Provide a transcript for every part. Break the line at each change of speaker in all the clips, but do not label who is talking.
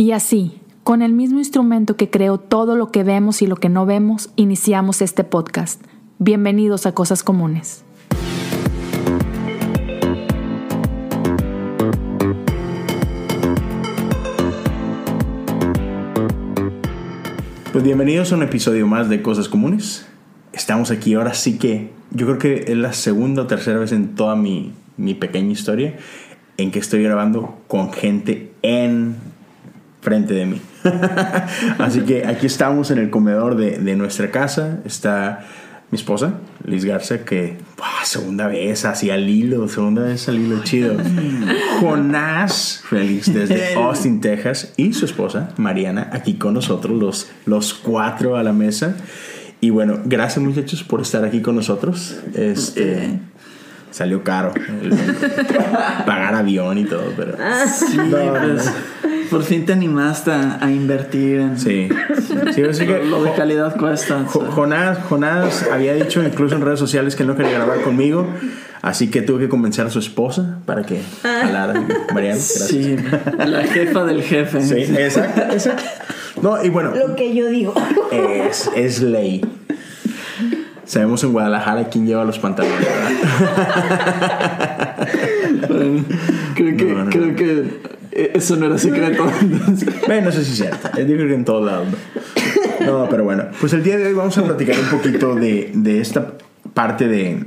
Y así, con el mismo instrumento que creó todo lo que vemos y lo que no vemos, iniciamos este podcast. Bienvenidos a Cosas Comunes.
Pues bienvenidos a un episodio más de Cosas Comunes. Estamos aquí ahora sí que yo creo que es la segunda o tercera vez en toda mi, mi pequeña historia en que estoy grabando con gente en frente de mí. Así que aquí estamos en el comedor de, de nuestra casa. Está mi esposa, Liz Garza, que segunda vez así al hilo, segunda vez al hilo chido. Jonás Félix desde Austin, Texas, y su esposa, Mariana, aquí con nosotros, los, los cuatro a la mesa. Y bueno, gracias muchachos por estar aquí con nosotros. Este, salió caro pagar avión y todo, pero...
Sí, pues, por fin te animaste a invertir en...
Sí. sí
así que lo, de calidad cuesta.
Jonás, Jonás había dicho incluso en redes sociales que no quería grabar conmigo, así que tuve que convencer a su esposa para que hablara. Mariana, gracias.
Sí, la jefa del jefe.
Sí, exacto, exacto. No, y bueno...
Lo que yo digo.
Es, es ley. Sabemos en Guadalajara quién lleva los pantalones,
creo que, creo que eso no era secreto.
bueno, no sé si es cierto. Yo creo que en todos lados. No, pero bueno. Pues el día de hoy vamos a platicar un poquito de, de esta parte de,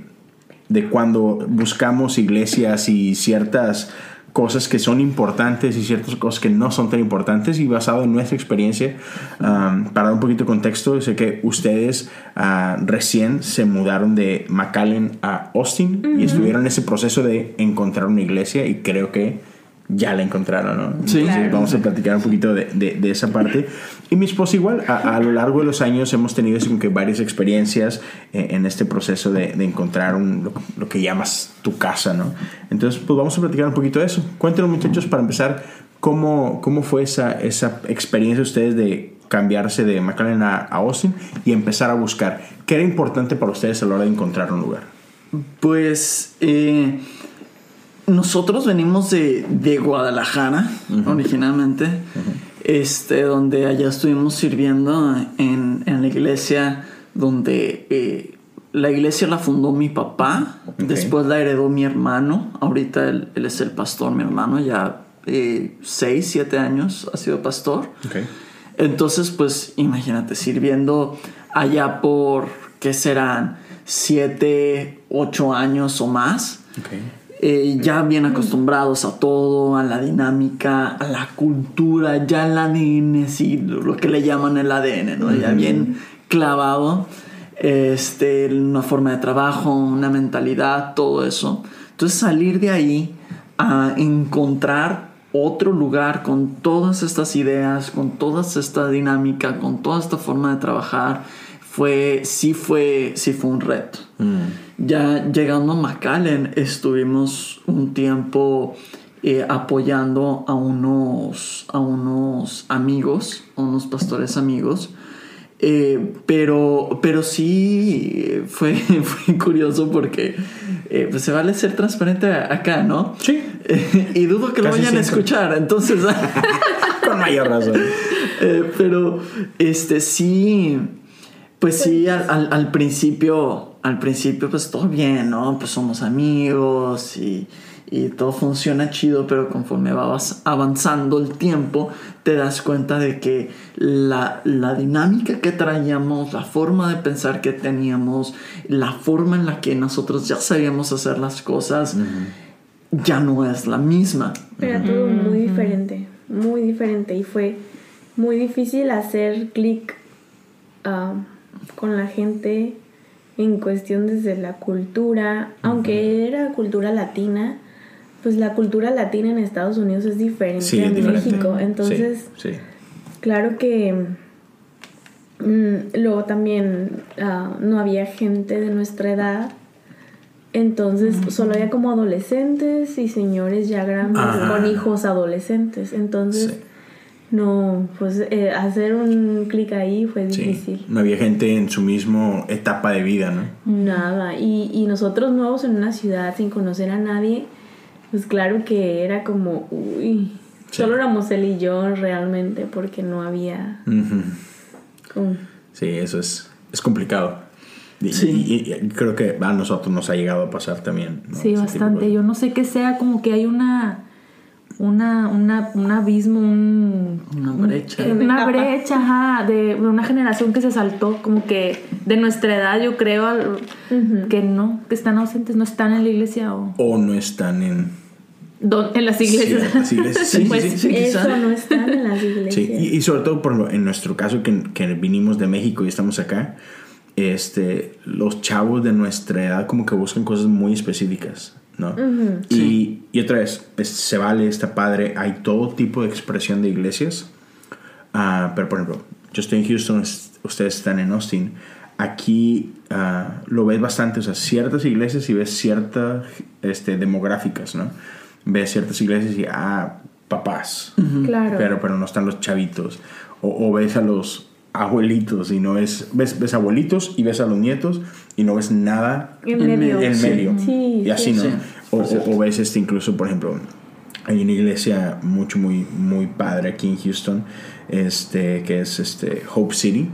de cuando buscamos iglesias y ciertas cosas que son importantes y ciertas cosas que no son tan importantes y basado en nuestra experiencia, um, para dar un poquito de contexto, sé que ustedes uh, recién se mudaron de McAllen a Austin y estuvieron en ese proceso de encontrar una iglesia y creo que ya la encontraron, ¿no?
Sí.
Vamos a platicar un poquito de, de, esa parte. Y mi esposa igual, a, lo largo de los años hemos tenido como que varias experiencias eh, en, este proceso de, de encontrar un, lo, que llamas tu casa, ¿no? Entonces, pues vamos a platicar un poquito de eso. Cuéntenos muchachos para empezar, ¿cómo, cómo fue esa, esa experiencia de ustedes de cambiarse de McAllen a, a Austin y empezar a buscar? ¿Qué era importante para ustedes a la hora de encontrar un lugar?
Pues... Eh nosotros venimos de, de Guadalajara, originalmente, este, donde allá estuvimos sirviendo en, en la iglesia donde eh, la iglesia la fundó mi papá, después la heredó mi hermano, ahorita él, él es el pastor, mi hermano, ya eh, seis, siete años ha sido pastor. Entonces, pues imagínate, sirviendo allá por, ¿qué serán? Siete, ocho años o más. Eh, ya bien acostumbrados a todo, a la dinámica, a la cultura, ya el ADN, sí, lo que le llaman el ADN, ¿no? Ya bien clavado, este, una forma de trabajo, una mentalidad, todo eso. Entonces salir de ahí a encontrar otro lugar con todas estas ideas, con toda esta dinámica, con toda esta forma de trabajar, fue, sí fue, sí fue un reto. Mm. Ya llegando a McAllen estuvimos un tiempo eh, apoyando a unos, a unos amigos, a unos pastores amigos. Eh, pero, pero sí fue, fue curioso porque eh, pues se vale ser transparente acá, ¿no?
Sí.
y dudo que lo vayan a escuchar, entonces...
Con mayor razón.
pero este sí pues sí, al, al, principio, al principio pues todo bien, ¿no? Pues somos amigos y, y todo funciona chido, pero conforme vas avanzando el tiempo, te das cuenta de que la, la, dinámica que traíamos, la forma de pensar que teníamos, la forma en la que nosotros ya sabíamos hacer las cosas, ya no es la misma.
Era todo muy diferente, muy diferente y fue muy difícil hacer clic. Ah, con la gente en cuestión desde la cultura, aunque era cultura latina, pues la cultura latina en Estados Unidos es diferente en México. Entonces, claro que mm, luego también ah, no había gente de nuestra edad. Entonces solo había como adolescentes y señores ya grandes con hijos adolescentes. Entonces no, pues eh, hacer un clic ahí fue difícil.
No había gente en su mismo etapa de vida, ¿no?
Nada. Y, y nosotros nuevos en una ciudad sin conocer a nadie, pues claro que era como, uy. Solo éramos él y yo realmente porque no había... Como-
Sí, eso es, es complicado. Y,
Sí.
y- y creo que a nosotros nos ha llegado a pasar también. ¿no?
Sí,
Ese
bastante.
de-
Yo no sé qué sea, como que hay una, una, una, un abismo, un,
Una brecha.
Una
brecha, ajá, de una generación que se saltó, como que de nuestra edad, yo creo, al- que no, que están ausentes, no están en la iglesia o
O no están en...
don- en las iglesias.
ciertas iglesias. Sí,
Pues,
sí, sí.
sí, quizá.
Eso no está en las iglesias.
Sí, y, y sobre todo, por ejemplo, en nuestro caso, que, que vinimos de México y estamos acá, este, los chavos de nuestra edad como que buscan cosas muy específicas, ¿no?
Ujú.
y, y otra vez, es- se vale, está padre, hay todo tipo de expresión de iglesias, Ah, pero por ejemplo, yo estoy en Houston, es- ustedes están en Austin, aquí ah, lo ves bastante, o sea, ciertas iglesias y ves ciertas este, demográficas, ¿no? Ves ciertas iglesias y, ah, papás,
Claro.
pero, pero no están los chavitos. O, o ves a los abuelitos y no ves, ves, ves abuelitos y ves a los nietos y no ves nada
en medio.
en medio.
Sí,
y así,
sí.
¿no?
Sí,
o, ves este incluso, por ejemplo, hay una iglesia mucho, muy, muy padre aquí en Houston, este, que es este, Hope City,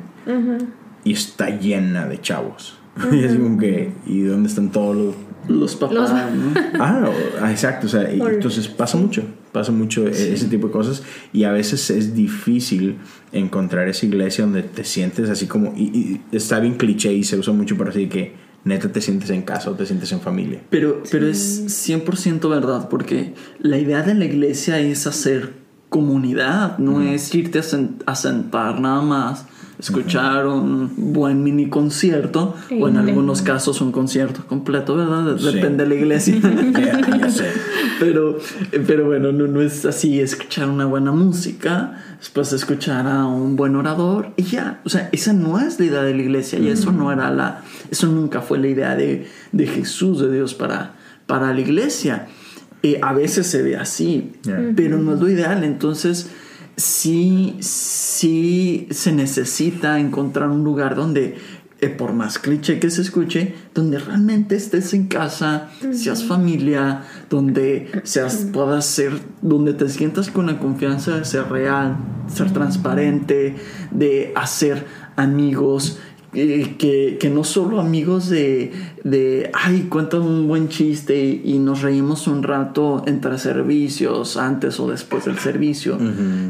y está llena de chavos. y es como que, ¿y dónde están todos los
Los papás,
Los-
¿no?
Ah, ah, exacto. O sea, entonces pasa mucho, pasa mucho e- ese tipo de cosas y a veces es difícil encontrar esa iglesia donde te sientes así como, y, y está bien cliché y se usa mucho para decir que neta te sientes en casa o te sientes en familia.
Pero, pero es 100% verdad, porque la idea de la iglesia es hacer comunidad, no es irte a, sen- a sentar nada más, escuchar un buen mini concierto, o en algunos casos un concierto completo, ¿verdad?
Sí.
Depende de la iglesia. Pero, pero bueno, no, no es así escuchar una buena música, después escuchar a un buen orador y ya. O sea, esa no es la idea de la iglesia y eso no era la, eso nunca fue la idea de, de Jesús, de Dios para, para la iglesia. Eh, a veces se ve así,
Yeah.
pero no es lo ideal. Entonces, sí, sí se necesita encontrar un lugar donde, eh, por más cliché que se escuche, donde realmente estés en casa, seas familia, donde seas, puedas ser, donde te sientas con la confianza de ser real, ser transparente, de hacer amigos. Eh, que, que no solo amigos de, de, ay, cuentan un buen chiste y, y nos reímos un rato entre servicios, antes o después del servicio,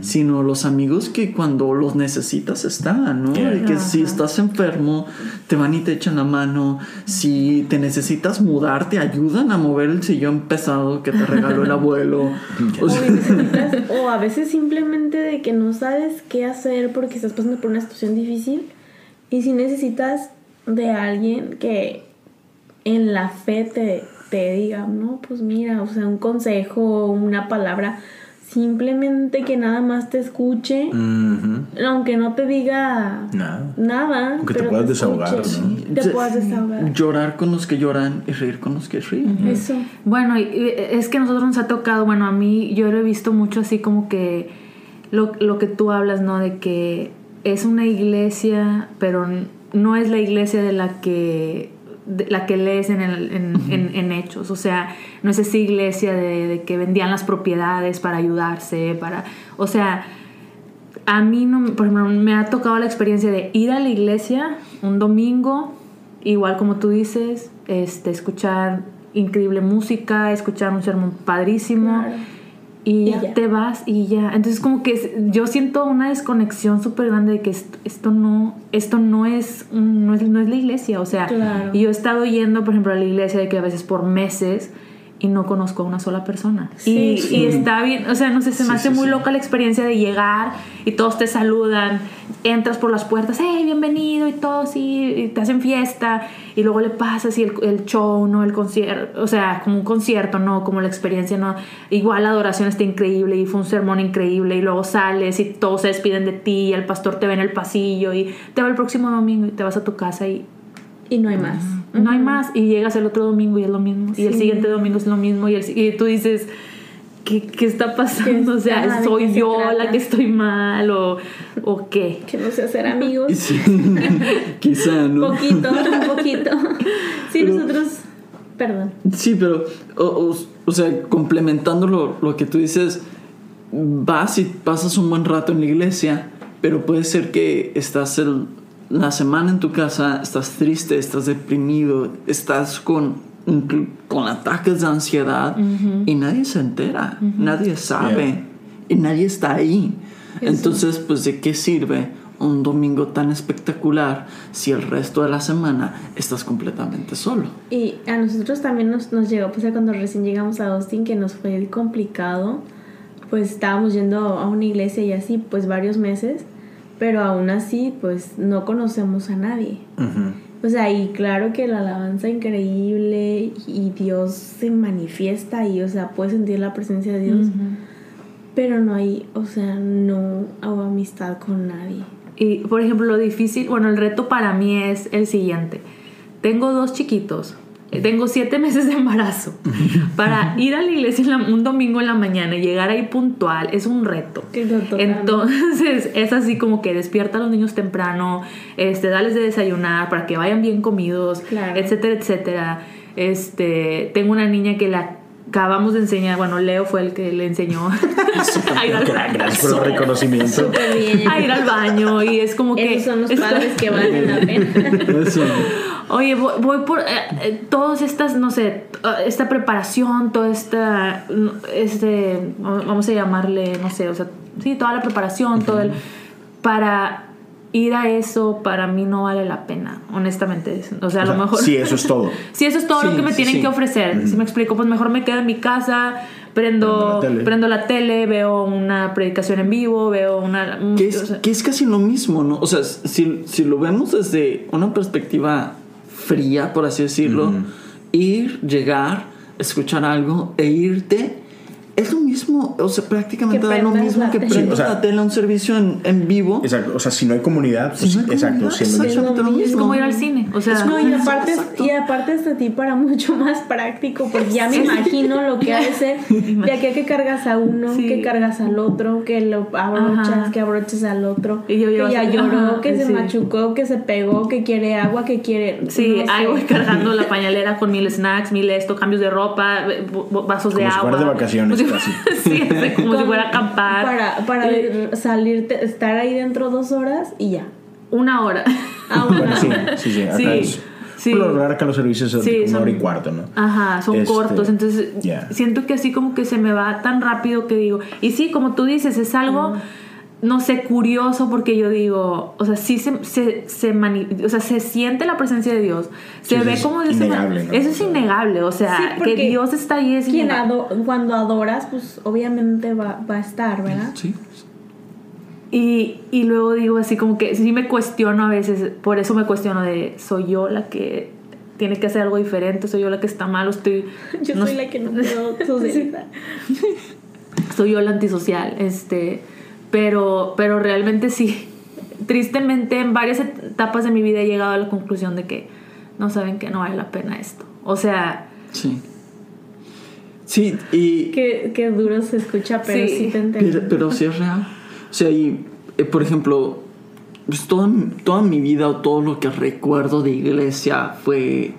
sino los amigos que cuando los necesitas están, ¿no?
Yeah.
De que si estás enfermo, te van y te echan la mano, si te necesitas mudar, te ayudan a mover el sillón pesado que te regaló el abuelo. O sea,
o a veces simplemente de que no sabes qué hacer porque estás pasando por una situación difícil y si necesitas de alguien que en la fe te, te diga, no, pues mira, o sea, un consejo, una palabra, simplemente que nada más te escuche, aunque no te diga
Nada.
nada.
Aunque te puedas desahogar, ¿no?
Te puedas desahogar.
llorar con los que lloran y reír con los que ríen.
Eso.
Bueno, es que a nosotros nos ha tocado, bueno, a mí yo lo he visto mucho así como que lo, lo que tú hablas, ¿no? De que es una iglesia, pero no es la iglesia de la que de la que lees en, el- en, en- en hechos, o sea, no es esa iglesia de, de que vendían las propiedades para ayudarse, para, o sea, a mí no, por ejemplo, me ha tocado la experiencia de ir a la iglesia un domingo, igual como tú dices, este, escuchar increíble música, escuchar un sermón padrísimo.
Claro.
Y, te vas y ya. Entonces como que yo siento una desconexión súper grande de que esto, esto no, esto no es, no es, no es la iglesia, o sea,
Claro.
yo he estado yendo, por ejemplo, a la iglesia de que a veces por meses y no conozco a una sola persona.
Sí,
y,
sí.
y está bien, o sea, no sé, se me
Sí,
hace muy loca la experiencia de llegar y todos te saludan, entras por las puertas, hey, bienvenido y todo, sí, y te hacen fiesta y luego le pasas y el, el show, ¿no? El concierto, o sea, como un concierto, ¿no? Como la experiencia, ¿no? Igual la adoración está increíble y fue un sermón increíble y luego sales y todos se despiden de ti y el pastor te ve en el pasillo y te va el próximo domingo y te vas a tu casa y
Y no hay más.
No hay más y llegas el otro domingo y es lo mismo y el siguiente domingo es lo mismo y, el y tú dices ¿qué, qué está pasando?
¿Qué
o sea, ¿soy
se
yo la que estoy mal o, o qué?
Que no sé hacer amigos.
Sí, quizá, ¿no?
Poquito, un poquito. Sí,
Pero-
nosotros. Perdón.
Sí, pero, o, o- o sea, complementando lo, lo que tú dices, vas y pasas un buen rato en la iglesia, pero puede ser que estás el- la semana en tu casa, estás triste, estás deprimido, estás con, con ataques de ansiedad y nadie se entera, nadie sabe
Yeah.
y nadie está ahí. Entonces, pues, ¿de qué sirve un domingo tan espectacular si el resto de la semana estás completamente solo?
Y a nosotros también nos, nos llegó, pues cuando recién llegamos a Austin, que nos fue complicado, pues estábamos yendo a una iglesia y así, pues varios meses, pero aún así, pues no conocemos a nadie. O sea, y claro que la alabanza increíble y Dios se manifiesta y, o sea, puedes sentir la presencia de Dios, pero no hay, o sea, no hago amistad con nadie.
Y por ejemplo, lo difícil, bueno, el reto para mí es el siguiente. Tengo dos chiquitos, tengo siete meses de embarazo. Para ir a la iglesia en la- un domingo en la mañana y llegar ahí puntual es un reto. Entonces es así como que despierta a los niños temprano, este, dales de desayunar para que vayan bien comidos,
Claro.
etcétera, etcétera. Este, tengo una niña que la acabamos de enseñar, bueno, Leo fue el que le enseñó a ir al
Gra- Gracias por el reconocimiento.
Súper bien.
a ir al baño y es como que
Esos son los padres que valen la pena.
Eso.
Oye, voy, voy por eh, eh, todas estas, no sé, eh, esta preparación, toda esta, este, vamos a llamarle, no sé, o sea, sí, toda la preparación, todo el, para ir a eso, para mí no vale la pena, honestamente. O sea, a
O sea,
lo mejor...
Sí, eso es todo.
Si eso es todo
Sí,
lo que me
sí,
tienen
sí.
que ofrecer. Si me explico, pues mejor me quedo en mi casa, prendo,
Prendo la tele.
prendo la tele, veo una predicación en vivo, veo una...
Que
o
es,
sea,
que es casi lo mismo, ¿no? O sea, si, si lo vemos desde una perspectiva fría, por así decirlo, ir, llegar, escuchar algo e irte, es lo mismo, o sea, prácticamente da lo mismo
la
que prendas
Sí, o sea-
la tele a un servicio en, en vivo.
Exacto. O sea, si no hay comunidad, pues
Si no hay
exacto.
comunidad,
es lo mismo.
Es
como ir al cine. O sea,
No, y aparte,
Exacto.
y aparte hasta a ti para mucho más práctico, porque ya me imagino lo que ha de ser de aquí a que cargas a uno,
Sí.
que cargas al otro, que lo abrochas,
Ajá.
que abroches al otro,
Y yo
que ya lloró,
ajá,
que se machucó, que se pegó, que quiere agua, que quiere...
Sí,
no sé.
ahí voy cargando la pañalera con mil snacks, mil esto, cambios de ropa, vasos de
Como si
agua.
de vacaciones,
Como si-
casi.
sí, como si fuera a acampar.
Para, para
Eh,
salirte, estar ahí dentro dos horas y ya.
una hora.
Ah,
Bueno,
una
sí,
hora.
sí, sí. Acá
Sí,
es.
sí.
Por lo acá los servicios son
Sí,
como una hora y cuarto, ¿no?
Ajá, son
Este,
cortos. Entonces,
ya.
siento que así como que se me va tan rápido que digo. Y sí, como tú dices, es algo, no sé, curioso porque yo digo, o sea, sí se, se, se mani- o sea, se siente la presencia de Dios. Se
Sí,
ve
es
como
innegable. ¿no?
Eso es innegable. O sea,
Sí,
que
porque
Dios está ahí es
Quien ado- cuando adoras, pues obviamente va, va a estar, ¿verdad?
Sí.
Y, y luego digo así como que sí me cuestiono a veces, por eso me cuestiono de, ¿soy yo la que tiene que hacer algo diferente? ¿Soy yo la que está mal? ¿O estoy,
Yo
no
soy la que no puedo socializar.
soy yo la antisocial? Este, pero, pero realmente sí, tristemente en varias etapas de mi vida he llegado a la conclusión de que no saben que no vale la pena esto. O sea,
Sí. Sí, y...
Qué, qué duro se escucha, pero
Sí.
sí, te entiendo.
Pero, pero sí es real. O sea, y, eh, por ejemplo, pues toda, toda mi vida o todo lo que recuerdo de iglesia fue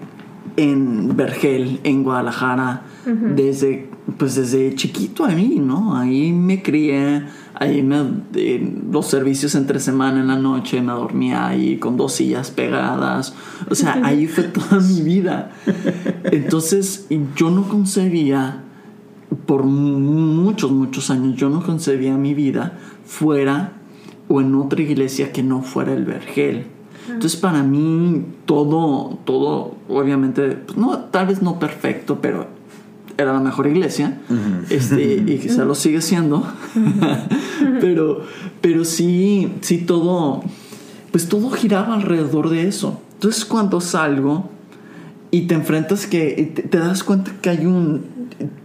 en Vergel, en Guadalajara, desde, pues desde chiquito ahí, ¿no? Ahí me crié, ahí me, los servicios entre semana en la noche me dormía ahí con dos sillas pegadas. O sea, ahí fue toda mi vida. Entonces, yo no concebía por muchos, muchos años yo no concebía mi vida fuera o en otra iglesia que no fuera el Vergel. Entonces para mí todo, todo, obviamente, pues, no, tal vez no perfecto, pero era la mejor iglesia este, y quizá lo sigue siendo. pero, pero sí, sí todo, pues todo giraba alrededor de eso. Entonces cuando salgo y te enfrentas que te das cuenta que hay un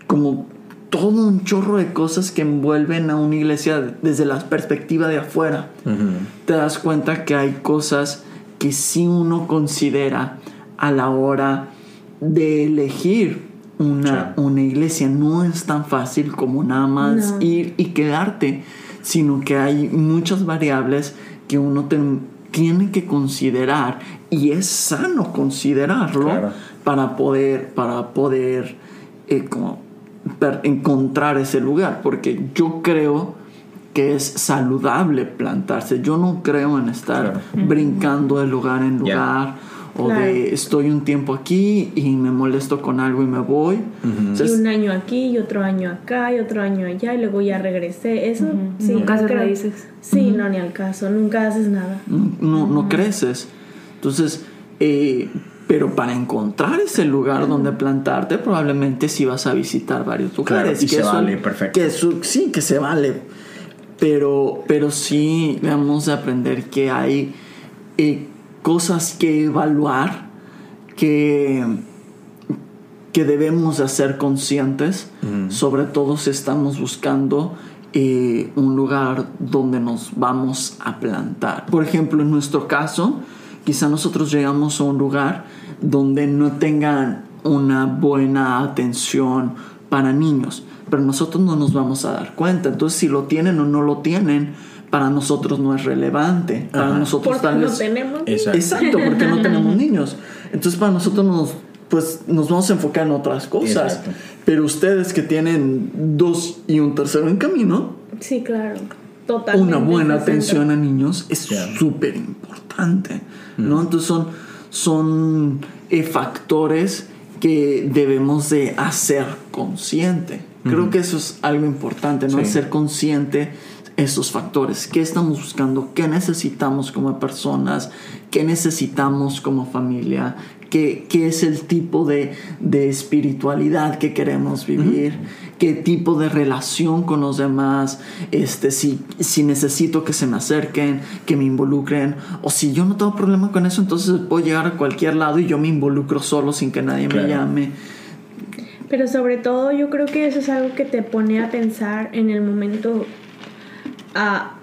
como todo un chorro de cosas que envuelven a una iglesia desde la perspectiva de afuera. Te das cuenta que hay cosas que sí uno considera a la hora de elegir una,
Sí.
una iglesia. No es tan fácil como nada más
No.
ir y quedarte, sino que hay muchas variables que uno tiene que considerar y es sano considerarlo
Claro.
para poder, para poder eh, como per- encontrar ese lugar, porque yo creo que es saludable plantarse. Yo no creo en estar
Claro.
brincando de lugar en lugar o
Claro.
de estoy un tiempo aquí y me molesto con algo y me voy. O sea,
Y
es-
un año aquí, y otro año acá, y otro año allá, y luego ya regresé. Eso sí.
Nunca
no
haces
creo.
raíces.
Sí, no, ni al caso. Nunca haces nada.
no, no, no creces. Entonces, eh, pero para encontrar ese lugar donde plantarte, probablemente sí vas a visitar varios lugares.
y se
eso-
vale, perfecto.
que eso- sí, que se vale. Pero, pero sí debemos de aprender que hay eh, cosas que evaluar, que, que debemos de ser conscientes, sobre todo si estamos buscando eh, un lugar donde nos vamos a plantar. Por ejemplo, en nuestro caso, quizá nosotros llegamos a un lugar donde no tengan una buena atención para niños, pero nosotros no nos vamos a dar cuenta. Entonces, si lo tienen o no lo tienen, para nosotros no es relevante. Para
Ajá.
nosotros
Porque
tal
no
vez
tenemos.
Exacto.
Exacto, porque no tenemos niños. Entonces para nosotros nos, pues, nos vamos a enfocar en otras cosas.
Exacto.
Pero ustedes que tienen dos y un tercero en camino,
Sí, claro. Totalmente.
una buena
60.
atención a niños es súper importante. ¿no? Entonces son, son eh, factores que debemos de hacer consciente. Creo que eso es algo importante, ¿no?
Sí.
Hacer consciente esos factores. ¿Qué estamos buscando? ¿Qué necesitamos como personas? ¿Qué necesitamos como familia? ¿Qué, qué es el tipo de, de espiritualidad que queremos vivir? ¿Qué tipo de relación con los demás? Este, si, si necesito que se me acerquen, que me involucren. O si yo no tengo problema con eso, entonces puedo llegar a cualquier lado y yo me involucro solo sin que nadie
Claro.
me llame.
Pero sobre todo yo creo que eso es algo que te pone a pensar en el momento, a-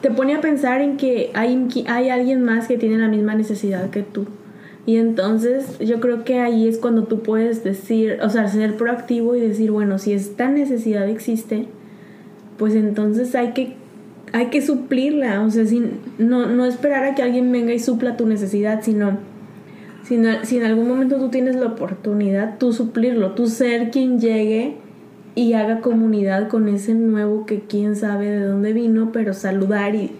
te pone a pensar en que hay, hay alguien más que tiene la misma necesidad que tú. Y entonces yo creo que ahí es cuando tú puedes decir, o sea, ser proactivo y decir, bueno, si esta necesidad existe, pues entonces hay que, hay que suplirla. O sea, sin, no, no esperar a que alguien venga y supla tu necesidad, sino si, no- si en algún momento tú tienes la oportunidad, tú suplirlo, tú ser quien llegue y haga comunidad con ese nuevo que quién sabe de dónde vino, pero saludar y,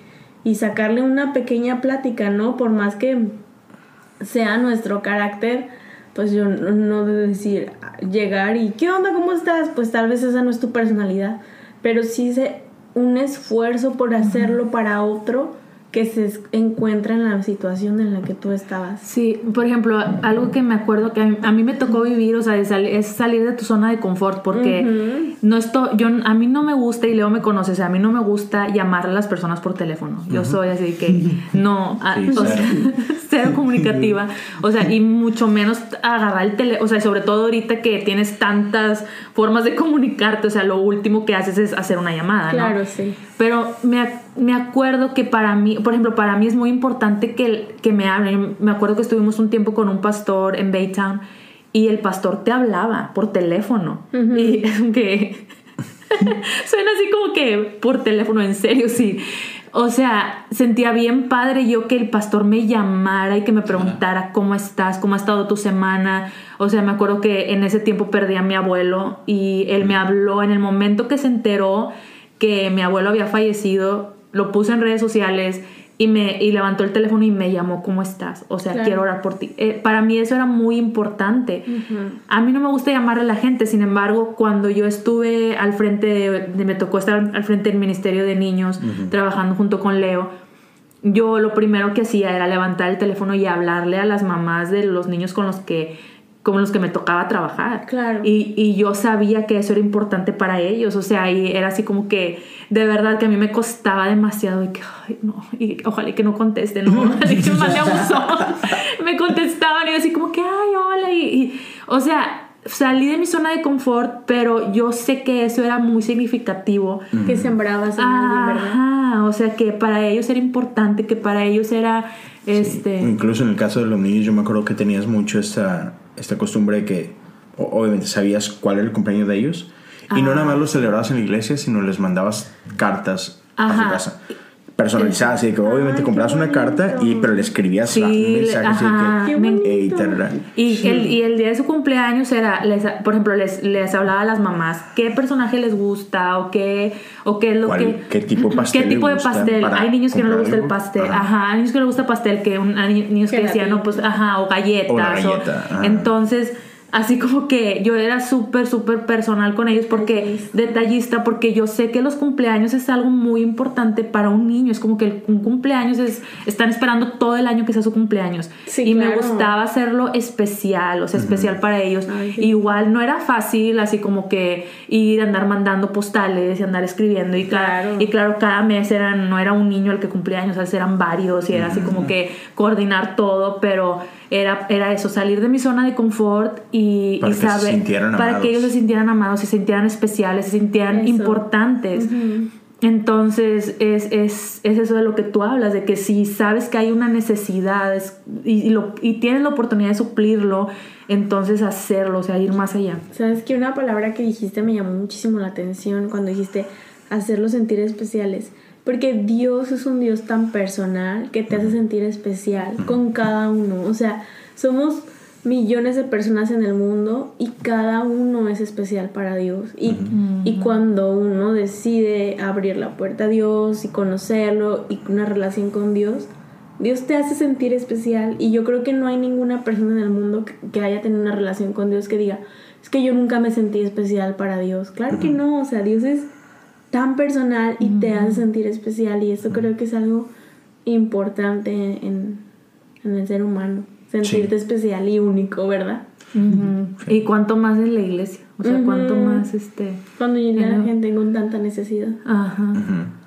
y sacarle una pequeña plática, ¿no? Por más que sea nuestro carácter, pues yo no, de decir, llegar y ¿qué onda? ¿Cómo estás? Pues tal vez esa no es tu personalidad, pero sí se, un esfuerzo por hacerlo para otro que se es- encuentra en la situación en la que tú estabas.
Sí, por ejemplo, algo que me acuerdo que a mí, a mí me tocó vivir, o sea, de sal- es salir de tu zona de confort, porque no esto, yo, a mí no me gusta, y Leo me conoce, o sea, a mí no me gusta llamar a las personas por teléfono. Yo soy así que no, a-
Sí,
o sea,
cero
comunicativa, o sea, y mucho menos agarrar el teléfono, o sea, sobre todo ahorita que tienes tantas formas de comunicarte, o sea, lo último que haces es hacer una llamada, ¿no?
Claro, sí.
Pero me, ac- me acuerdo que para mí, por ejemplo, para mí es muy importante que, que me hablen. Me acuerdo que estuvimos un tiempo con un pastor en Baytown y el pastor te hablaba por teléfono. Y que suena así como que por teléfono, en serio, sí. O sea, sentía bien padre yo que el pastor me llamara y que me preguntara cómo estás, cómo ha estado tu semana. O sea, me acuerdo que en ese tiempo perdí a mi abuelo y él me habló en el momento que se enteró que mi abuelo había fallecido, lo puse en redes sociales y me y levantó el teléfono y me llamó, ¿cómo estás? O sea,
Claro.
quiero orar por ti. Eh, para mí eso era muy importante. A mí no me gusta llamarle a la gente, sin embargo, cuando yo estuve al frente, de, de- me tocó estar al frente del Ministerio de Niños, trabajando junto con Leo, yo lo primero que hacía era levantar el teléfono y hablarle a las mamás de los niños con los que con los que me tocaba trabajar.
Claro.
Y, y yo sabía que eso era importante para ellos. O sea, y era así como que de verdad que a mí me costaba demasiado y que, ay, no, y ojalá que no contesten, ¿no? Ojalá que me mande a buzón. me contestaban y yo así como que, ay, hola. Y, y, o sea, salí de mi zona de confort, pero yo sé que eso era muy significativo.
Que sembrabas en alguien, ¿verdad?
Ajá, o sea que para ellos era importante, que para ellos era este
Incluso en el caso de los niños, yo me acuerdo que tenías mucho esta, esta costumbre que, obviamente, sabías cuál era el cumpleaños de ellos. Y no
Ah.
nada más lo celebrabas en la iglesia, sino les mandabas cartas a su casa. Personalizadas, así que obviamente
Ay,
comprabas una carta y pero le escribías
Sí,
un mensaje así que.
Y, el, y el día de su cumpleaños era, les- por ejemplo, les, les hablaba a las mamás qué personaje les gusta o qué, o qué es lo
¿Cuál-
que...
qué tipo de pastel
¿Qué tipo de pastel? Hay niños que no les gusta el pastel.
Ajá.
Ajá. hay niños que no les gusta pastel, que un, hay niños que decían, no, pues, ajá, o galletas.
O- galleta, ajá.
entonces... Así como que yo era súper, súper personal con ellos porque detallista, porque yo sé que los cumpleaños es algo muy importante para un niño. Es como que un cumpleaños es, están esperando todo el año que sea su cumpleaños.
Sí,
y me gustaba hacerlo especial, o sea, especial para ellos.
Ay, sí.
Igual no era fácil, así como que ir a andar mandando postales y andar escribiendo. Y claro,
Claro.
y claro cada mes eran, no era un niño el que cumplía años, o sea, eran varios y era así como que coordinar todo, pero era, era eso, salir de mi zona de confort y,
Para
y
que se
saber,
sintieran
para
amados.
que ellos se sintieran amados, se sintieran especiales, se sintieran
Eso.
importantes. Entonces es, es, es eso de lo que tú hablas, de que si sabes que hay una necesidad es- y, y lo, y tienes la oportunidad de suplirlo, entonces hacerlo, o sea, ir más allá.
Sabes que una palabra que dijiste me llamó muchísimo la atención cuando dijiste hacerlos sentir especiales. Porque Dios es un Dios tan personal que te hace sentir especial con cada uno. O sea, somos millones de personas en el mundo y cada uno es especial para Dios. Y, y cuando uno decide abrir la puerta a Dios y conocerlo y una relación con Dios, Dios te hace sentir especial y yo creo que no hay ninguna persona en el mundo que, que haya tenido una relación con Dios que diga, es que yo nunca me sentí especial para Dios. Claro que no, o sea, Dios es tan personal y te hace sentir especial y eso creo que es algo importante en, en el ser humano, sentirte especial y único, ¿verdad?
Y cuánto más en la iglesia, o sea, cuánto más este...
Cuando llega la gente con tanta necesidad.
Ajá.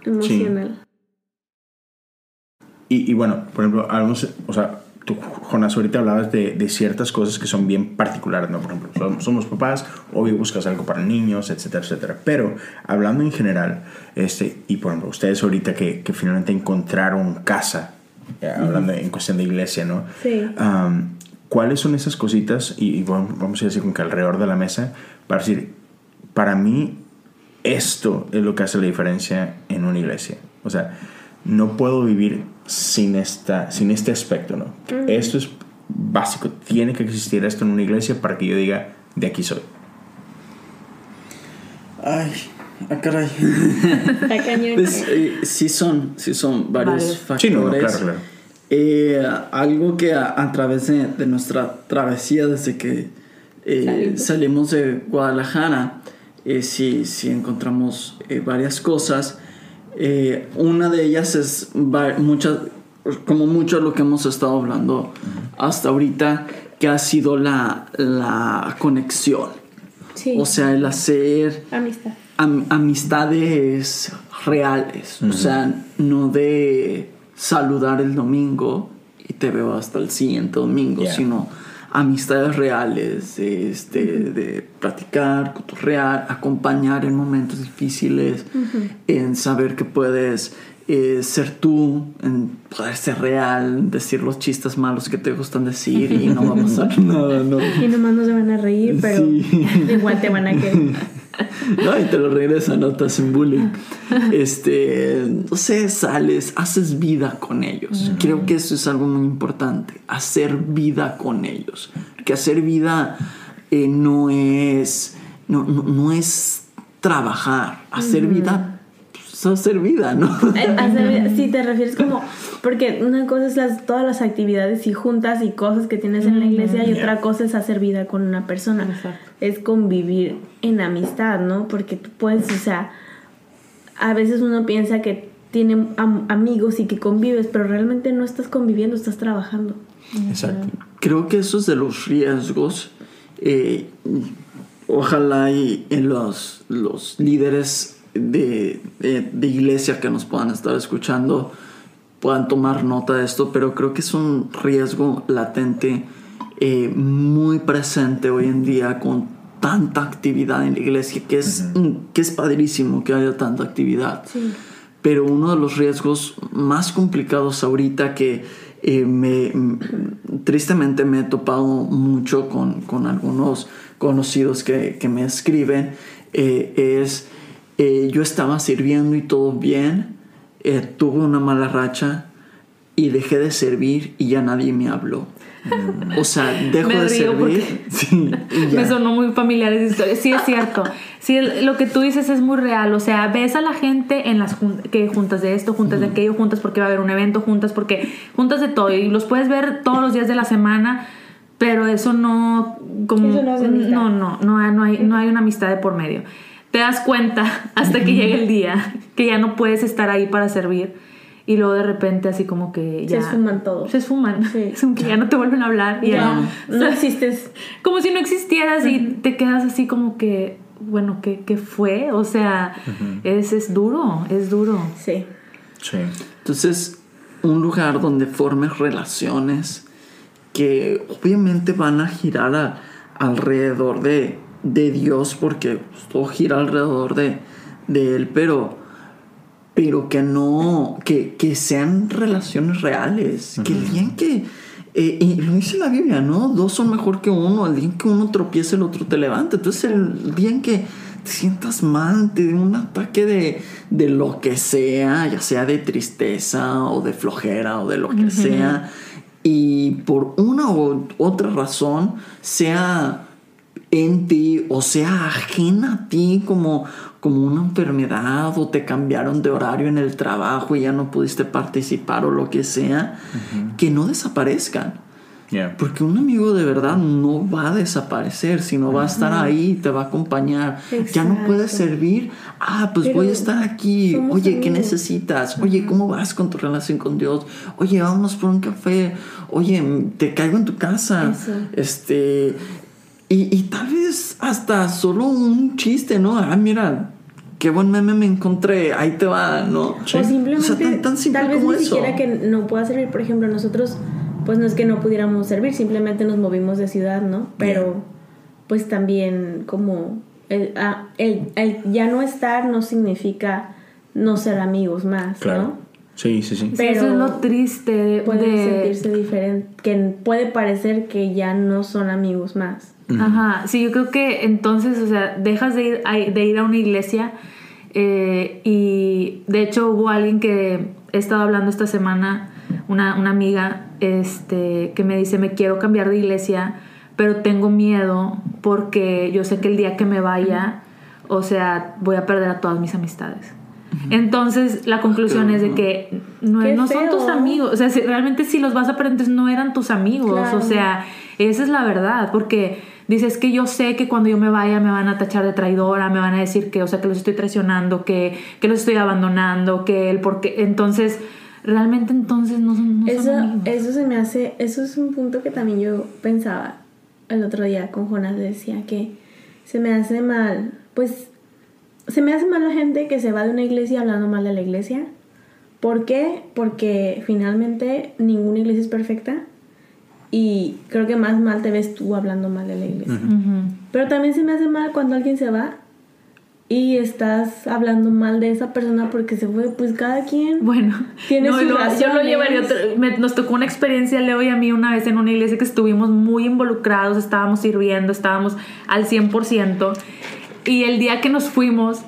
Emocional.
Y, y bueno, por ejemplo, hablamos, o sea, tú, Jonás, ahorita hablabas de, de ciertas cosas que son bien particulares, ¿no? Por ejemplo, somos, somos papás, obvio buscas algo para niños, etcétera, etcétera. Pero hablando en general, este, y por ejemplo, ustedes ahorita que, que finalmente encontraron casa, eh, hablando en cuestión de iglesia, ¿no?
Sí.
Am, ¿Cuáles son esas cositas? Y, y bueno, vamos a decir como que alrededor de la mesa, para decir, para mí esto es lo que hace la diferencia en una iglesia. O sea, no puedo vivir sin, esta, sin este aspecto, ¿no? Esto es básico. Tiene que existir esto en una iglesia para que yo diga, de aquí soy.
Ay, ah, caray.
Está cañón.
Pues, eh, sí son, sí son varios, factores.
Sí, no, no, claro, claro.
Eh, algo que a, a través de, de nuestra travesía desde que eh,
Salimos.
salimos de Guadalajara, eh, sí, sí encontramos eh, varias cosas. Eh, una de ellas es muchas, como mucho de lo que hemos estado hablando hasta ahorita, que ha sido la, la conexión.
Sí.
O sea, el hacer
Amistad.
am- amistades reales. O sea, no de saludar el domingo y te veo hasta el siguiente domingo,
Yeah.
sino amistades reales, este, de platicar, cotorrear, acompañar en momentos difíciles, en saber que puedes eh, ser tú, en poder ser real, decir los chistes malos que te gustan decir y no va a pasar nada, ¿no?
Y nomás no se van a reír, pero
Sí.
igual te van a querer.
No, y te lo regresan, no te hacen bullying. Este, no sé, sales, haces vida con ellos. Creo que eso es algo muy importante, hacer vida con ellos. Que hacer vida eh, no es, no, no, no es trabajar, hacer vida, ¿no?
Eh, si te refieres como porque una cosa es las, todas las actividades y juntas y cosas que tienes en la iglesia y otra cosa es hacer vida con una persona
Exacto.
es convivir en amistad no porque tú puedes o sea a veces uno piensa que tiene am- amigos y que convives pero realmente no estás conviviendo estás trabajando
Exacto.
Creo que eso es de los riesgos. eh, ojalá y, y los, los líderes de, de- de iglesia que nos puedan estar escuchando puedan tomar nota de esto, pero creo que es un riesgo latente eh, muy presente hoy en día con tanta actividad en la iglesia, que es, que es padrísimo que haya tanta actividad. Pero uno de los riesgos más complicados ahorita que eh, me, tristemente me he topado mucho con, con algunos conocidos que, que me escriben eh, es eh, yo estaba sirviendo y todo bien eh, tuve una mala racha y dejé de servir y ya nadie me habló. O sea, dejo
Me
de servir. Sí.
Me sonó muy familiar esa historia. Sí, es cierto. Sí, lo que tú dices es muy real. O sea, ves a la gente en las jun- que juntas de esto, juntas de aquello, juntas porque va a haber un evento, juntas porque juntas de todo. Y los puedes ver todos los días de la semana, pero eso no. Como,
Eso no es amistad.
no, no, no, hay- no hay, no hay una amistad de por medio. Te das cuenta hasta que llega el día que ya no puedes estar ahí para servir. Y luego de repente así como que
Se
ya...
esfuman todos.
Se esfuman.
Sí.
Es como que ya no te vuelven a hablar. y
Ya,
ya
no existes.
como si no existieras y te quedas así como que, bueno, ¿qué, qué fue? O sea, es, es duro, es duro.
Sí.
Sí.
Entonces, un lugar donde formes relaciones que obviamente van a girar a- alrededor de, de Dios, porque pues, todo gira alrededor de, de Él, pero, pero que no, que, que sean relaciones reales, que el día en que, eh, y lo dice la Biblia, ¿no? Dos son mejor que uno, el día en que uno tropieza, el otro te levanta. Entonces, el día en que te sientas mal, te dé un ataque de, de lo que sea, ya sea de tristeza o de flojera o de lo que sea, y por una u otra razón, sea en ti o sea ajena a ti como, como una enfermedad o te cambiaron de horario en el trabajo y ya no pudiste participar o lo que sea, que no desaparezcan.
Yeah.
Porque un amigo de verdad no va a desaparecer, sino va a estar ahí, te va a acompañar. Ya no puedes servir. Ah, pues
Pero
voy a estar aquí. Oye, ¿qué
amigos.
necesitas? Oye, ¿cómo vas con tu relación con Dios? Oye, vámonos por un café. Oye, te caigo en tu casa.
Eso.
Este. Y, y tal vez hasta solo un chiste, ¿no? Ah, mira, qué buen meme me encontré. Ahí te va, ¿no?
Sí.
O simplemente,
O sea, tan- tan simple
tal vez
como
ni
eso.
siquiera que no pueda servir. Por ejemplo, nosotros, pues no es que no pudiéramos servir, simplemente nos movimos de ciudad, ¿no? Pero, pues también como el, ah, el, el ya no estar no significa no ser amigos más,
Claro.
¿no?
Sí, sí, sí.
Sí,
Pero
eso es lo triste de...
Pueden
de-
sentirse diferente, que puede parecer que ya no son amigos más.
Ajá, sí, yo creo que entonces, o sea, dejas de ir a, de ir a una iglesia eh, y de hecho hubo alguien que he estado hablando esta semana, una, una amiga, este, que me dice, me quiero cambiar de iglesia, pero tengo miedo porque yo sé que el día que me vaya, o sea, voy a perder a todas mis amistades. Entonces la conclusión es de que no, no son tus amigos, o sea, si- realmente si los vas a perder, entonces no eran tus amigos,
Claro.
o sea, esa es la verdad, porque dices que yo sé que cuando yo me vaya me van a tachar de traidora, me van a decir que, o sea, que los estoy traicionando, que, que los estoy abandonando, que el porque, entonces, realmente entonces no son, no son
Eso,
amigos.
eso se me hace, eso es un punto que también yo pensaba el otro día con Jonas, decía que se me hace mal, pues se me hace mal la gente que se va de una iglesia hablando mal de la iglesia. ¿Por qué? Porque finalmente ninguna iglesia es perfecta y creo que más mal te ves tú hablando mal de la iglesia.
Ujú.
Pero también se me hace mal cuando alguien se va y estás hablando mal de esa persona porque se fue, pues cada quien.
Bueno,
Tiene
no, lo- yo lo llevaría me- nos tocó una experiencia, Leo y a mí, una vez en una iglesia que estuvimos muy involucrados, estábamos sirviendo, estábamos al 100%. Y el día que nos fuimos,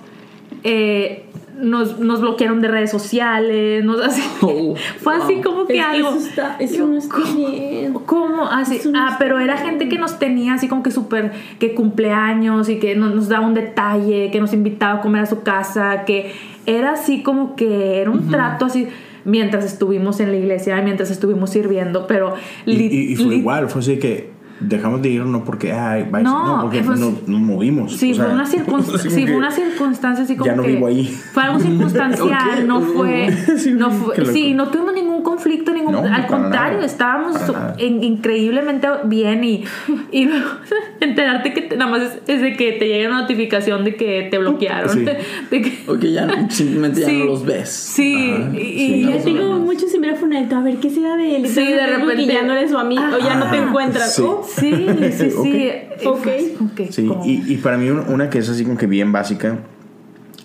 eh, nos, nos bloquearon de redes sociales, nos así,
Oh,
fue así como que
Es que
algo.
Eso, está, eso
Yo,
no está bien.
¿Cómo? Así,
no
ah,
está
pero era
bien.
gente que nos tenía así como que súper, que cumpleaños y que nos, nos daba un detalle, que nos invitaba a comer a su casa, que era así como que era un trato así mientras estuvimos en la iglesia, mientras estuvimos sirviendo, pero...
Y,
li-
y- y fue igual, fue así que dejamos de ir no porque, ay, vais,
No,
no, porque
pues,
nos, nos movimos.
Sí,
o sea,
fue, una circunst-
así
sí, fue una circunstancia así como
Ya no
que
vivo ahí.
Fue algo circunstancial, no fue...
Sí,
no fue sí, no tuvimos ningún conflicto, ningún...
No,
al contrario,
nada,
estábamos increíblemente bien y, y luego enterarte que te- nada más es, es de que te llega una notificación de que te bloquearon.
Sí.
De que,
O que ya simplemente ya
Sí.
no los ves.
sí,
Ajá,
y,
sí,
y
no,
tengo mucho ciberfonalito, a ver qué será de él.
Sí, de repente-
ya no eres su amigo, o ya no te encuentras.
Sí.
Oh,
Sí, sí, sí.
Ok.
Fue como que-
Sí, y, y para mí un- una que es así como que bien básica,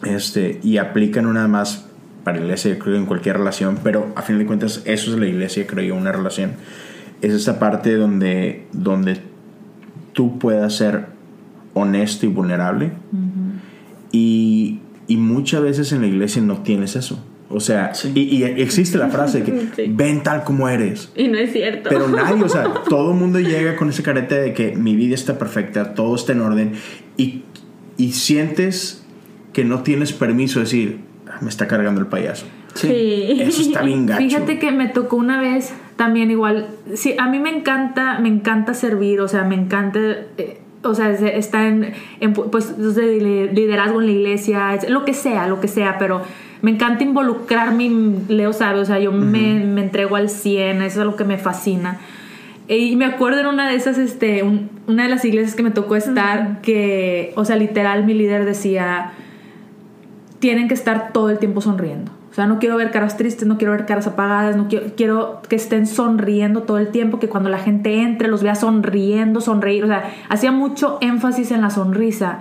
este, y aplica no nada más para la iglesia, creo en cualquier relación, pero a fin de cuentas eso es la iglesia, creo yo, una relación. Es esta parte donde, donde tú puedas ser honesto y vulnerable. y, y muchas veces en la iglesia no tienes eso. O sea,
Sí.
y, y existe la frase de que
Sí.
ven tal como eres.
Y no es cierto.
Pero nadie, o sea, todo el mundo llega con ese carete de que mi vida está perfecta, todo está en orden y, y sientes que no tienes permiso de decir, "Ah, me está cargando el payaso.
Sí.
Eso está bien gacho.
Fíjate que me tocó una vez también igual. Sí, a mí me encanta, me encanta servir, o sea, me encanta. eh, o sea, es- está en, en pu- pues, de li- liderazgo en la iglesia, es- lo que sea, lo que sea, pero me encanta involucrarme, y Leo sabe, o sea, yo me, me entrego al 100, eso es lo que me fascina. Y me acuerdo en una de esas, este, un- una de las iglesias que me tocó estar, que, o sea, literal mi líder decía, tienen que estar todo el tiempo sonriendo. O sea, no quiero ver caras tristes, no quiero ver caras apagadas, no quiero, quiero que estén sonriendo todo el tiempo, que cuando la gente entre los vea sonriendo, sonreír. O sea, hacía mucho énfasis en la sonrisa.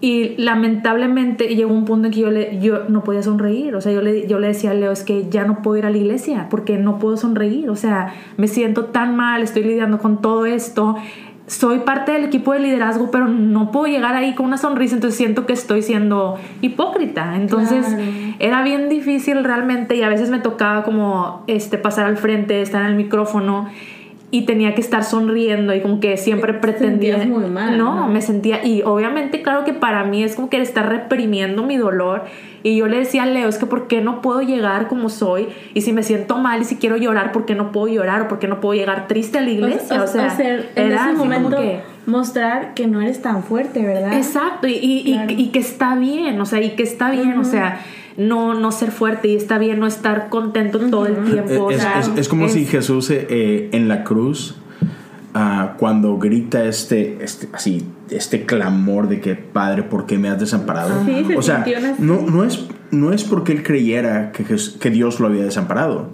Y lamentablemente llegó un punto en que yo, yo no podía sonreír. O sea, yo le, yo le decía a Leo, es que ya no puedo ir a la iglesia porque no puedo sonreír. O sea, me siento tan mal, estoy lidiando con todo esto. Soy parte del equipo de liderazgo, pero no puedo llegar ahí con una sonrisa, entonces siento que estoy siendo hipócrita. Entonces
Claro.
era bien difícil realmente y a veces me tocaba como este, pasar al frente, estar en el micrófono y tenía que estar sonriendo y como que siempre
Te
pretendía
sentías muy mal,
no,
¿no?
me sentía y obviamente claro que para mí es como que estar reprimiendo mi dolor y yo le decía a Leo es que por qué no puedo llegar como soy y si me siento mal y si quiero llorar por qué no puedo llorar o por qué no puedo llegar triste a la iglesia o, sea,
ser, en
era
ese
como
momento
que-
mostrar que no eres tan fuerte, ¿verdad?
Exacto, y, y, y-
Claro.
y que está bien, o sea, y que está bien, o sea, no, no ser fuerte y está bien no estar contento todo el tiempo. o
Es,
sea,
es- es como si
es-
Jesús eh, eh, en la cruz, ah, cuando grita este, este, así, este clamor de que, Padre, ¿por qué me has desamparado?
Sí, se
o sea, no, no, es, no es porque él creyera que, que Dios lo había desamparado,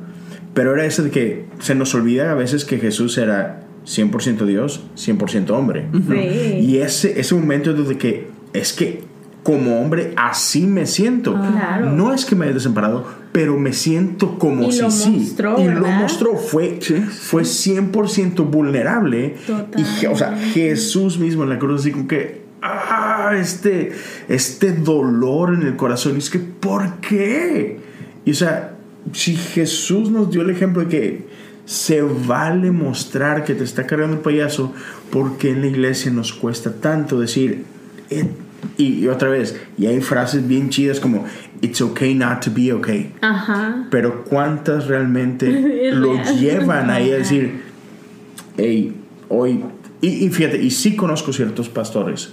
pero era ese de que se nos olvida a veces que Jesús era 100% Dios, 100% hombre.
Sí.
Y ese, ese momento de que es que como hombre así me siento.
Claro.
No es que me haya desamparado, pero me siento como
Y
si
lo
sí.
mostró,
y lo mostró. Fue, fue 100% vulnerable. Y, o sea, Jesús mismo en la cruz, así como que. Ah, este, este dolor en el corazón. Y es que, ¿por qué? Y o sea, si Jesús nos dio el ejemplo de que se vale mostrar que te está cargando el payaso, porque en la iglesia nos cuesta tanto decir. eh, y, y otra vez, y hay frases bien chidas como It's okay not to be okay.
Ajá.
Pero ¿cuántas realmente lo llevan ahí a decir, hey, hoy... Y, y fíjate, y sí conozco ciertos pastores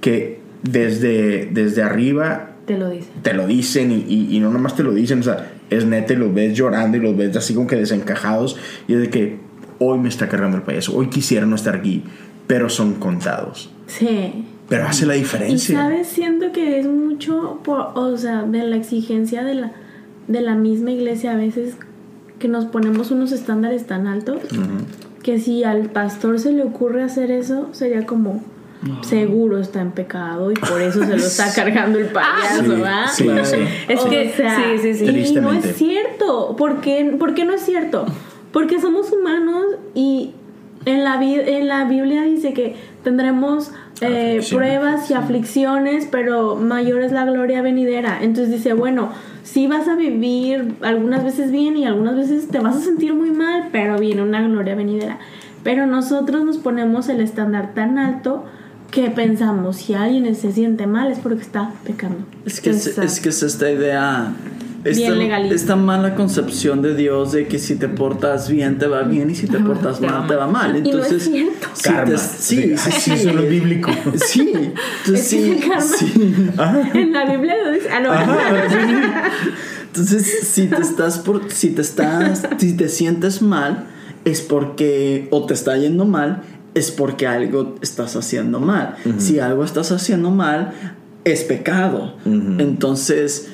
que desde, desde arriba
Te lo dice.
te lo dicen y, y, y no nomás te lo dicen, o sea, es neta y los ves llorando y los ves así como que desencajados y es de que hoy me está cargando el payaso, hoy quisiera no estar aquí, pero son contados.
Sí.
Pero hace la
Y
diferencia.
sabes, siento que es mucho, por, o sea, de la exigencia de la, de la misma iglesia a veces que nos ponemos unos estándares tan altos que si al pastor se le ocurre hacer eso, sería como seguro está en pecado y por eso se lo está cargando el payaso,
Sí,
¿verdad?
sí,
Claro.
sí.
Es
O
que,
sea,
sí, sí, sí.
Y no es cierto. ¿Por qué, por qué no es cierto? Porque somos humanos y en la, en la Biblia dice que tendremos eh, pruebas y aflicciones, pero mayor es la gloria venidera. Entonces dice, bueno, sí vas a vivir algunas veces bien y algunas veces te vas a sentir muy mal, pero viene una gloria venidera. Pero nosotros nos ponemos el estándar tan alto que pensamos, si alguien se siente mal es porque está pecando.
Es que, es, que es esta idea, esta,
Bien legalista.
esta mala concepción de Dios de que si te portas bien te va bien y si te portas
Te
mal te va mal.
Y no es
Entonces,
cierto.
si
Karma.
te- sí, sí,
sí,
sí.
eso es bíblico.
Sí, entonces
Es que
sí,
el karma-
sí.
En la Biblia lo dice. Ah, no.
Entonces, si te estás por, si te estás, si te sientes mal, es porque, o te está yendo mal, es porque algo estás haciendo mal. Si algo estás haciendo mal, es pecado. Entonces,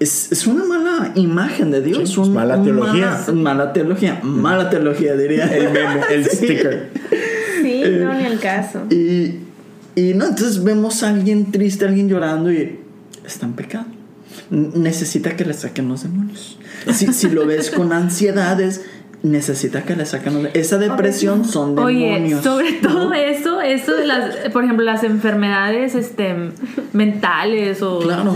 es, es una mala imagen de Dios.
Sí,
un-
es mala teología.
Mala, mala teología. Mala teología, diría.
El meme, el sticker.
Sí, no, ni el caso.
Y, y no, entonces vemos a alguien triste, a alguien llorando y está en pecado. Necesita que le saquen los demonios. Si, si lo ves con ansiedades, necesita que le saquen esa depresión son demonios
Oye, sobre todo eso, eso de las, por ejemplo, las enfermedades este, mentales o
Claro.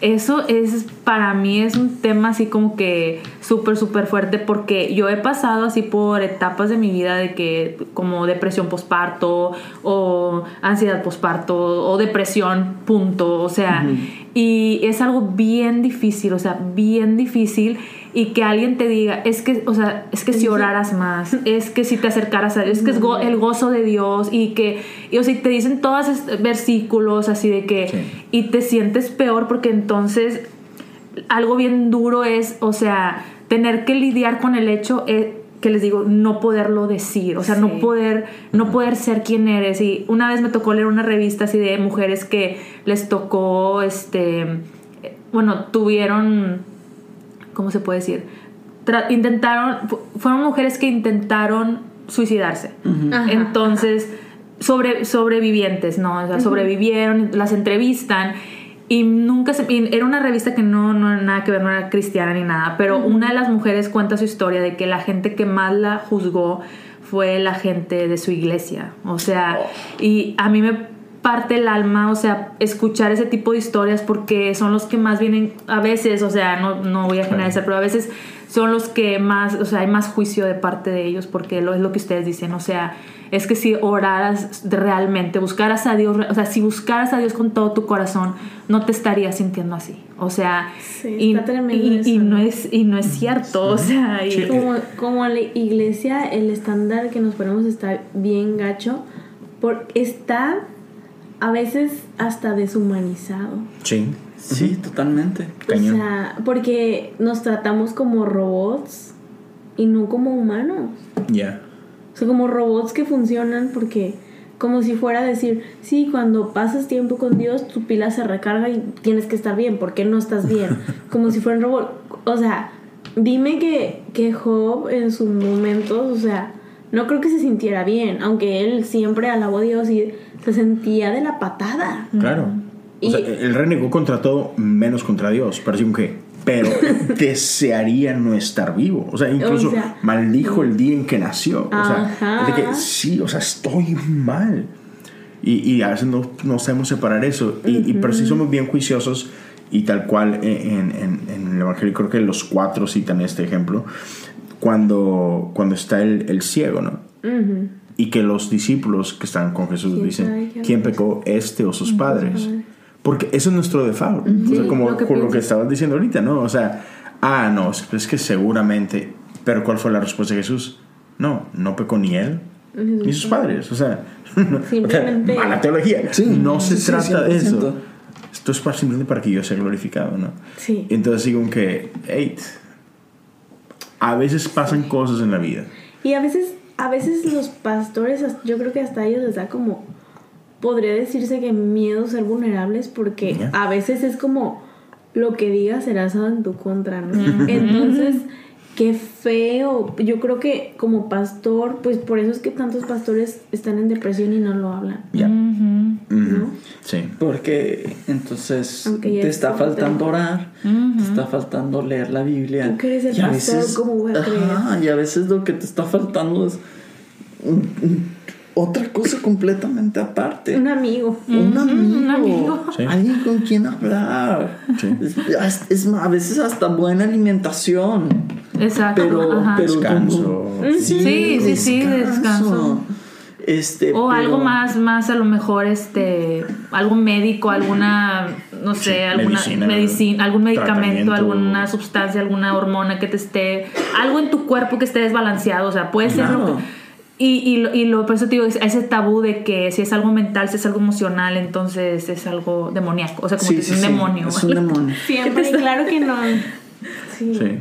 eso es para mí es un tema así como que súper súper fuerte porque yo he pasado así por etapas de mi vida de que como depresión posparto o ansiedad posparto o depresión punto, o sea, y es algo bien difícil, o sea, bien difícil y que alguien te diga, es que, o sea, es que si oraras más, es que si te acercaras a Dios, es que es go- el gozo de Dios y que, y, o sea, y te dicen todos estos versículos así de que,
Sí.
y te sientes peor porque entonces algo bien duro es, o sea, tener que lidiar con el hecho eh, que les digo, no poderlo decir, o sea, no poder, no poder ser quien eres. Y una vez me tocó leer una revista así de mujeres que les tocó, este, eh, bueno, tuvieron, ¿cómo se puede decir? Tra- intentaron, fu- fueron mujeres que intentaron suicidarse.
Ajá,
Entonces, sobre, sobrevivientes, ¿no? O sea, sobrevivieron, las entrevistan y nunca se... y era una revista que no, no era nada que ver, no era cristiana ni nada, pero una de las mujeres cuenta su historia de que la gente que más la juzgó fue la gente de su iglesia. O sea, y a mí me parte el alma, o sea, escuchar ese tipo de historias porque son los que más vienen a veces, o sea, no, no voy a generalizar, pero a veces son los que más, o sea, hay más juicio de parte de ellos porque lo, es lo que ustedes dicen, o sea, es que si oraras realmente, buscaras a Dios, o sea, si buscaras a Dios con todo tu corazón, no te estarías sintiendo así, o sea,
Sí,
y,
está tremendo
y- no es y no es cierto, o sea, y-
Como, como la iglesia, el estándar que nos ponemos está bien gacho. Por, está a veces hasta deshumanizado.
Sí.
Sí, totalmente.
Cañón.
O sea, porque nos tratamos como robots y no como humanos.
Ya.
O sea, como robots que funcionan porque como si fuera a decir, sí, cuando pasas tiempo con Dios, tu pila se recarga y tienes que estar bien, porque no estás bien. Como si fuera un robot. O sea, dime que, que Job en sus momentos, o sea, no creo que se sintiera bien, aunque él siempre alabó a Dios y se sentía de la patada.
Claro. O sea,
Y-
él renegó contra todo menos contra Dios. Como que. Pero desearía no estar vivo. O sea, incluso
O sea,
maldijo el día en que nació. O sea,
Ajá.
es de que sí, o sea, estoy mal. Y, y a veces no, no sabemos separar eso. Y, y- pero sí somos bien juiciosos. Y tal cual en, en- en el Evangelio, creo que los cuatro citan este ejemplo. Cuando, cuando está el, el ciego, ¿no?
Ujú.
y que los discípulos que están con Jesús
¿Quién
dicen, ¿quién pecó, este o sus padres? Porque eso es nuestro default. o sea, como
lo que
con lo que estabas diciendo ahorita, ¿no? O sea, ah, no, es que seguramente, pero ¿cuál fue la respuesta de Jesús? No, no pecó ni él ni sus padres. O sea,
Simplemente-
mala teología.
Sí,
no se
sí,
trata de
100%.
eso. Esto es para, simplemente para que yo sea glorificado, ¿no?
Sí.
Entonces digo que, hey, a veces pasan cosas en la vida.
Y a veces, a veces los pastores, yo creo que hasta a ellos les da como, podría decirse que miedo ser vulnerables porque a veces es como lo que digas será usado en tu contra, ¿no? Entonces, qué feo. Yo creo que como pastor, pues por eso es que tantos pastores están en depresión y no lo hablan.
Ya. Sí.
Porque entonces te
es
está
otro
faltando orar, te está faltando leer la Biblia.
Tú que eres el
Y a
pastor, ¿cómo voy a
Ajá, y a veces lo que te está faltando es mm, otra cosa completamente aparte.
Un amigo.
Un amigo,
un amigo.
Sí.
alguien con quien hablar.
Sí.
Es, es- a veces hasta buena alimentación.
Exacto.
Pero,
ajá.
pero
Descanso.
como-
Sí, sí, sí, descanso.
Este,
O
pero-
algo más, más a lo mejor, este, algo médico, alguna, no sé,
Sí,
alguna
medicina,
medicina, algún medicamento, alguna sustancia, alguna hormona que te esté, algo en tu cuerpo que esté desbalanceado, o sea, puede ser lo
Claro.
que- y, y, lo, y lo, por eso te digo, es- ese tabú de que si es algo mental, si es algo emocional, entonces es algo demoníaco, o sea, como
Sí,
que
sí,
es un
sí,
demonio.
Es un demonio.
Siempre, claro que no. Sí.
Sí.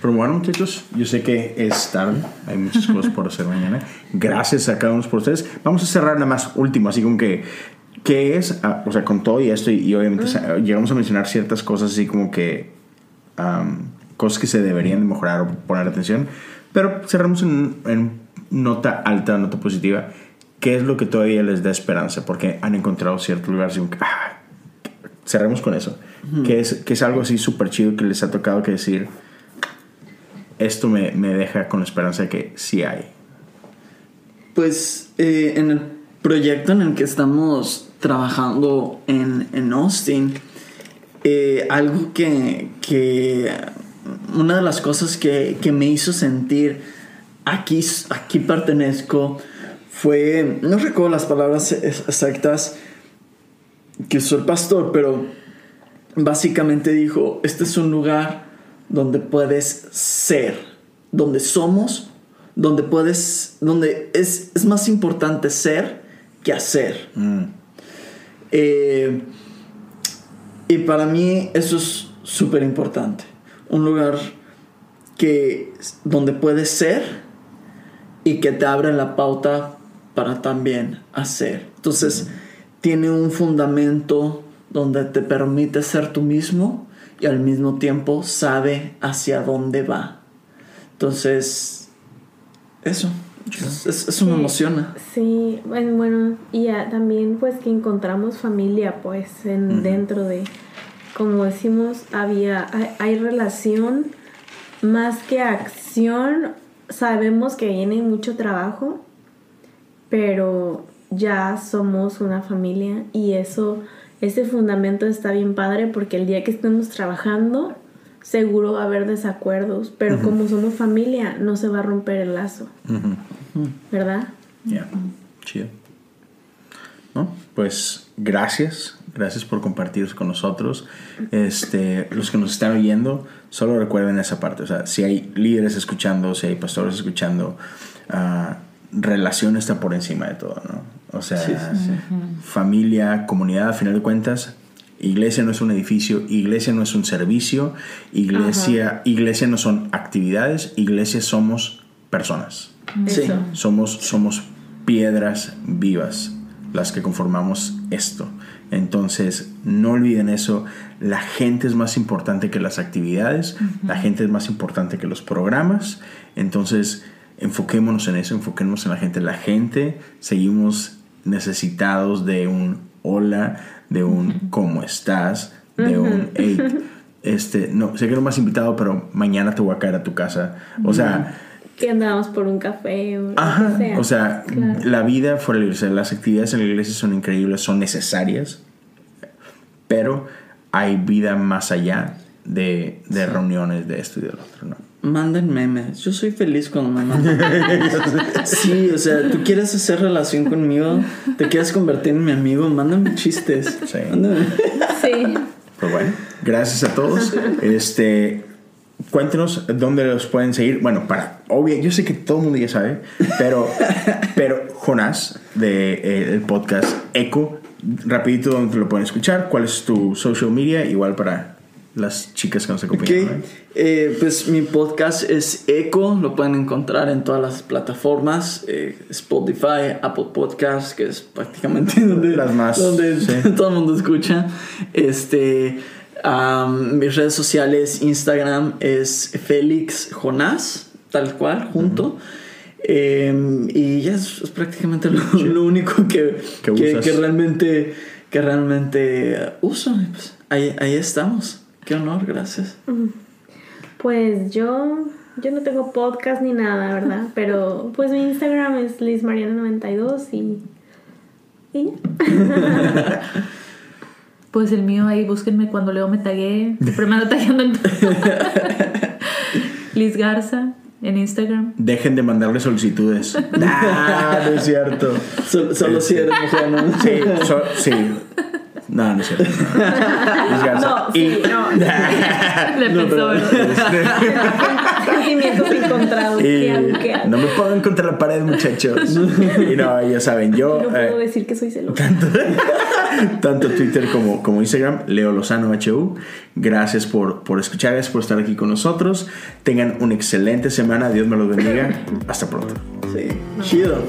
Pero bueno, muchachos, yo sé que es tarde, hay muchas cosas por hacer mañana. Gracias a cada uno por ustedes. Vamos a cerrar nada más último, así como que, ¿qué es? Ah, o sea, con todo y esto, y, y obviamente sa- llegamos a mencionar ciertas cosas así como que, am, cosas que se deberían de mejorar o poner atención, pero cerramos en, en nota alta, nota positiva. ¿Qué es lo que todavía les da esperanza? Porque han encontrado cierto lugar así ah, cerremos con eso. que, es, que es algo así súper chido que les ha tocado que decir, esto me, me deja con la esperanza de que sí hay.
Pues eh, en el proyecto en el que estamos trabajando en, en Austin, eh, algo que, que, una de las cosas que, que, me hizo sentir aquí, aquí pertenezco fue, no recuerdo las palabras exactas que usó el pastor, pero básicamente dijo, este es un lugar donde puedes ser, donde somos, donde puedes, donde es, es más importante ser que hacer. Mm. Eh, y para mí eso es súper importante. Un lugar que, donde puedes ser y que te abre la pauta para también hacer. Entonces, tiene un fundamento donde te permite ser tú mismo y al mismo tiempo sabe hacia dónde va. Entonces, eso, eso, me emociona.
Sí, bueno, bueno y también pues que encontramos familia pues en, dentro de, como decimos, había, hay, relación más que acción. Sabemos que viene mucho trabajo, pero ya somos una familia y eso, ese fundamento está bien padre porque el día que estemos trabajando, seguro va a haber desacuerdos, pero como somos familia, no se va a romper el lazo. ¿Verdad?
Ya, chido. ¿No? Pues gracias, gracias por compartir con nosotros. Este, los que nos están oyendo, solo recuerden esa parte. O sea, si hay líderes escuchando, si hay pastores escuchando, uh, relación está por encima de todo, ¿no? O sea, familia, comunidad, a final de cuentas, iglesia no es un edificio, iglesia no es un servicio, iglesia, iglesia no son actividades, iglesia somos personas. Sí. Somos, somos piedras vivas las que conformamos esto. Entonces, no olviden eso. La gente es más importante que las actividades, la gente es más importante que los programas. Entonces, enfoquémonos en eso, enfoquémonos en la gente. La gente seguimos necesitados de un hola, de un cómo estás, de un hey, este, no, sé que no me has invitado, pero mañana te voy a caer a tu casa. O sea,
que andábamos por un café o
sea. O sea, la vida fuera de la iglesia, las actividades en la iglesia son increíbles, son necesarias, pero hay vida más allá de, de reuniones de esto y del otro, ¿no?
Manden memes. Yo soy feliz cuando me mandan Sí, o sea, tú quieres hacer relación conmigo, te quieres convertir en mi amigo, mándame chistes. Sí.
Sí. Pues bueno, gracias a todos. Este, cuéntenos dónde los pueden seguir. Bueno, para obvio, yo sé que todo el mundo ya sabe, pero, pero Jonás de eh, el podcast Echo, rapidito dónde lo pueden escuchar, cuál es tu social media, igual para las chicas que nos acompañan.
Eh, pues mi podcast es Echo, lo pueden encontrar en todas las plataformas, eh, Spotify, Apple Podcasts, que es prácticamente donde,
las más,
donde todo el mundo escucha. Este, mis redes sociales, Instagram es Félix Jonás, tal cual, junto. Em, y ya es, prácticamente lo, único que, que, realmente, que realmente uso. Pues ahí, ahí estamos. Qué honor, gracias.
Pues yo, yo no tengo podcast ni nada, ¿verdad? Pero pues mi Instagram es lismariana92 y... y
pues el mío ahí, búsquenme cuando Leo me tagué. Siempre me ando tagueando en Liz Garza en Instagram.
Dejen de mandarle solicitudes.
ah, no es cierto. solo si eres ¿no?
Sí, sí. No, no es cierto. No,
no sí, no. Le pensó, Sentimientos encontrados.
no me puedo encontrar la pared, muchachos. y no, ya saben, yo.
No puedo eh, decir que soy celoso.
Tanto, Twitter como, como Instagram, Leo Lozano HU. Gracias por, por escuchar, gracias por estar aquí con nosotros. Tengan una excelente semana. Dios me los bendiga. Hasta pronto.
Sí, chido.